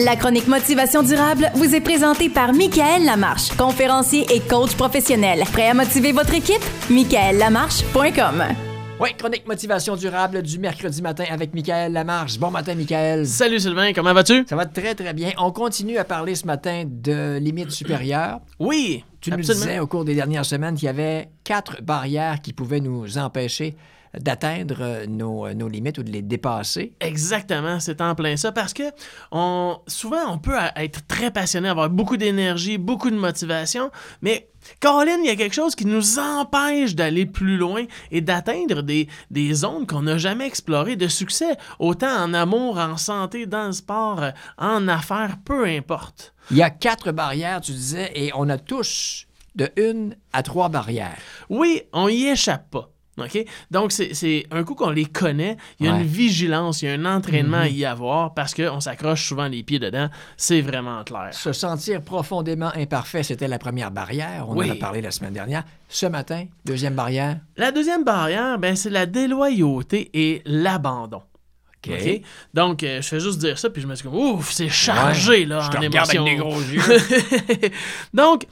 La chronique Motivation durable vous est présentée par Michael Lamarche, conférencier et coach professionnel. Prêt à motiver votre équipe? michaellamarche.com Oui, chronique motivation durable du mercredi matin avec Michael Lamarche. Bon matin, Michael. Salut Sylvain, comment vas-tu? Ça va très, très bien. On continue à parler ce matin de limites supérieures. Oui, Tu nous disais au cours des dernières semaines qu'il y avait quatre barrières qui pouvaient nous empêcher d'atteindre euh, nos, euh, nos limites ou de les dépasser. Exactement, c'est en plein ça parce que on, souvent on peut être très passionné, avoir beaucoup d'énergie, beaucoup de motivation, mais Colin, il y a quelque chose qui nous empêche d'aller plus loin et d'atteindre des, des zones qu'on n'a jamais explorées de succès, autant en amour, en santé, dans le sport, euh, en affaires, peu importe. Il y a quatre barrières, tu disais, et on a tous de une à trois barrières. Oui, on y échappe pas. OK? Donc, c'est- un coup qu'on les connaît, il y a Ouais. Mhm. une vigilance, il y a un entraînement à y avoir parce qu'on s'accroche souvent les pieds dedans. C'est vraiment clair. Se sentir profondément imparfait, c'était la première barrière. On Oui. en a parlé la semaine dernière. Ce matin, deuxième barrière. La deuxième barrière, ben, c'est la déloyauté et l'abandon. OK. OK? Donc, euh, je fais juste dire ça, puis je me suis dit, ouf, c'est chargé, là, Je te en regarde avec des gros yeux. Donc,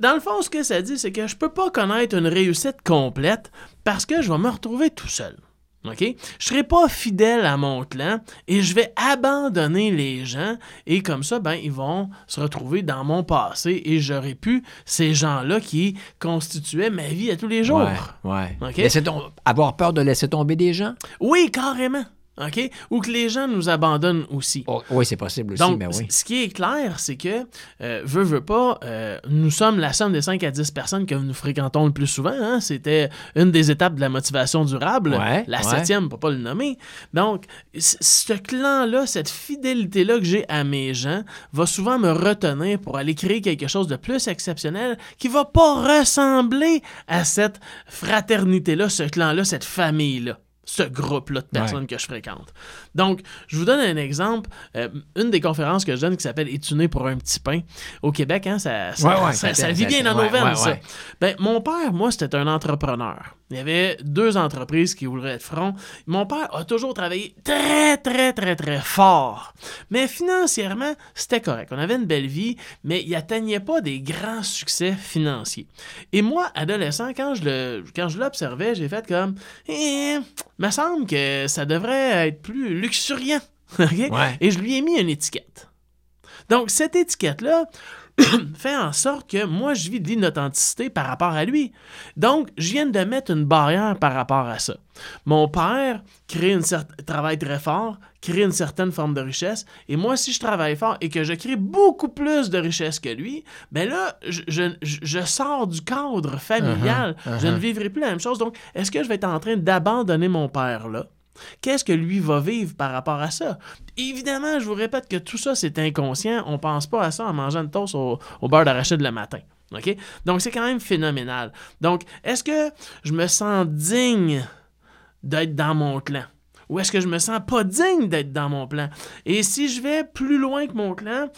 dans le fond, ce que ça dit, c'est que je peux pas connaître une réussite complète parce que je vais me retrouver tout seul. OK? Je serai pas fidèle à mon clan et je vais abandonner les gens et comme ça, ben, ils vont se retrouver dans mon passé et j'aurai pu ces gens-là qui constituaient ma vie à tous les jours. Ouais, avoir peur de laisser tomber des gens? Oui, carrément. OK? Ou que les gens nous abandonnent aussi. Oh, oui, c'est possible aussi, Donc, mais oui. c- ce qui est clair, c'est que, euh, veut, veut pas, euh, nous sommes la somme des 5 à 10 personnes que nous fréquentons le plus souvent. hein. C'était une des étapes de la motivation durable. Ouais, la ouais. septième, pour pas le nommer. Donc, ce clan-là, cette fidélité-là que j'ai à mes gens, va souvent me retenir pour aller créer quelque chose de plus exceptionnel qui va pas ressembler à cette fraternité-là, ce clan-là, cette famille-là. Ce groupe-là de personnes que je fréquente. Donc, je vous donne un exemple. Euh, une des conférences que je donne qui s'appelle Es tu né pour un petit pain au Québec, hein, ça, ça, Ouais, ouais, ça- vit bien dans nos veines, ça. Ben, mon père, moi, c'était un entrepreneur. Il y avait deux entreprises qui voulaient être front. Mon père a toujours travaillé très, très, très, très fort. Mais financièrement, c'était correct. On avait une belle vie, mais il atteignait pas des grands succès financiers. Et moi, adolescent, quand je le, quand je l'observais, j'ai fait comme, eh, me semble que ça devrait être plus luxuriant. Ouais. Et je lui ai mis une étiquette. Donc, cette étiquette-là fait en sorte que moi, je vis de l'inauthenticité par rapport à lui. Donc, je viens de mettre une barrière par rapport à ça. Mon père crée une travaille très fort, crée une certaine forme de richesse, et moi, si je travaille fort et que je crée beaucoup plus de richesse que lui, ben là, je, je- sors du cadre familial. Je ne vivrai plus la même chose. Donc, est-ce que je vais être en train d'abandonner mon père là? Qu'est-ce que lui va vivre par rapport à ça? Évidemment, je vous répète que tout ça, c'est inconscient. On pense pas à ça en mangeant une toast au, au beurre d'arachide le matin. Donc, c'est quand même phénoménal. Donc, est-ce que je me sens digne d'être dans mon clan? Ou est-ce que je me sens pas digne d'être dans mon plan? Et si je vais plus loin que mon clan,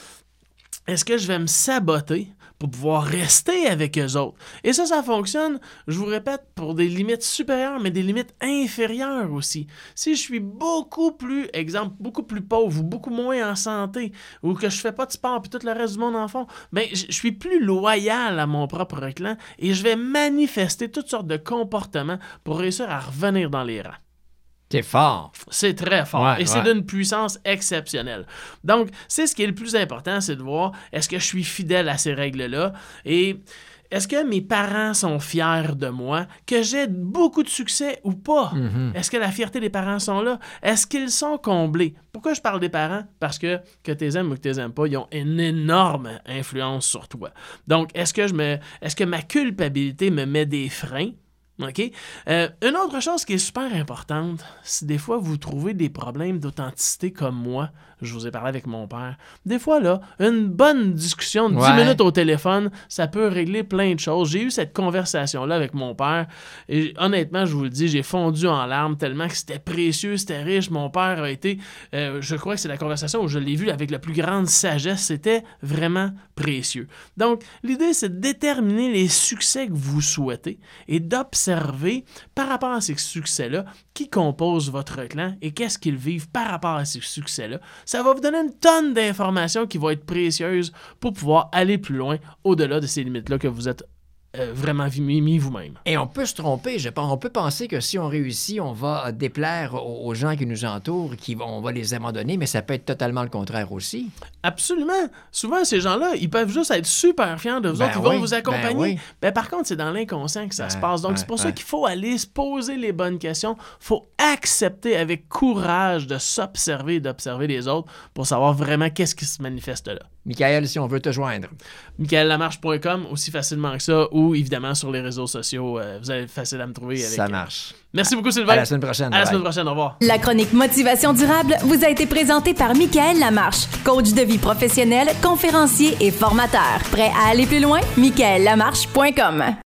est-ce que je vais me saboter pour pouvoir rester avec eux autres? Et ça, ça fonctionne, je vous répète, pour des limites supérieures, mais des limites inférieures aussi. Si je suis beaucoup plus, exemple, beaucoup plus pauvre ou beaucoup moins en santé, ou que je fais pas de sport puis tout le reste du monde en ben, je suis plus loyal à mon propre clan et je vais manifester toutes sortes de comportements pour réussir à revenir dans les rangs. C'est fort. C'est très fort. Ouais, et c'est d'une puissance exceptionnelle. Donc, c'est ce qui est le plus important, c'est de voir est-ce que je suis fidèle à ces règles-là? Et est-ce que mes parents sont fiers de moi, que j'ai beaucoup de succès ou pas? Mhm. Est-ce que la fierté des parents sont là? Est-ce qu'ils sont comblés? Pourquoi je parle des parents? Parce que que tu les aimes ou que tu les aimes pas, ils ont une énorme influence sur toi. Donc, est-ce que je me est-ce que ma culpabilité me met des freins? OK? Euh, une autre chose qui est super importante, si des fois vous trouvez des problèmes d'authenticité comme moi, je vous ai parlé avec mon père, des fois là, une bonne discussion de 10 Ouais. minutes au téléphone, ça peut régler plein de choses. J'ai eu cette conversation-là avec mon père et honnêtement, je vous le dis, j'ai fondu en larmes tellement que c'était précieux, c'était riche. Mon père a été, euh, je crois que c'est la conversation où je l'ai vu avec la plus grande sagesse, c'était vraiment précieux. Donc, l'idée, c'est de déterminer les succès que vous souhaitez et d'observer par rapport à ces succès-là qui composent votre clan et qu'est-ce qu'ils vivent par rapport à ces succès-là. Ça va vous donner une tonne d'informations qui vont être précieuses pour pouvoir aller plus loin au-delà de ces limites-là que vous êtes euh, vraiment mis, vous-même. Et on peut se tromper, je pense. On peut penser que si on réussit, on va déplaire aux, gens qui nous entourent, qui on va les abandonner, mais ça peut être totalement le contraire aussi. Absolument. Souvent, ces gens-là, ils peuvent juste être super fiers de vous Ben autres. Ils vont vous accompagner. ben oui. Ben, par contre, c'est dans l'inconscient que ça se Ben, passe. Donc, ben, c'est pour ça qu'il faut aller se poser les bonnes questions. faut accepter avec courage de s'observer et d'observer les autres pour savoir vraiment qu'est-ce qui se manifeste là. Michael, si on veut te joindre. MichaelLamarche.com, aussi facilement que ça, ou évidemment sur les réseaux sociaux. euh, vous allez facile à me trouver. Avec, Ça marche. Merci beaucoup, Sylvain. À la semaine prochaine. À la semaine prochaine. Au revoir. La chronique Motivation durable vous a été présentée par Michael Lamarche, coach de vie professionnel, conférencier et formateur. Prêt à aller plus loin? michaellamarche.com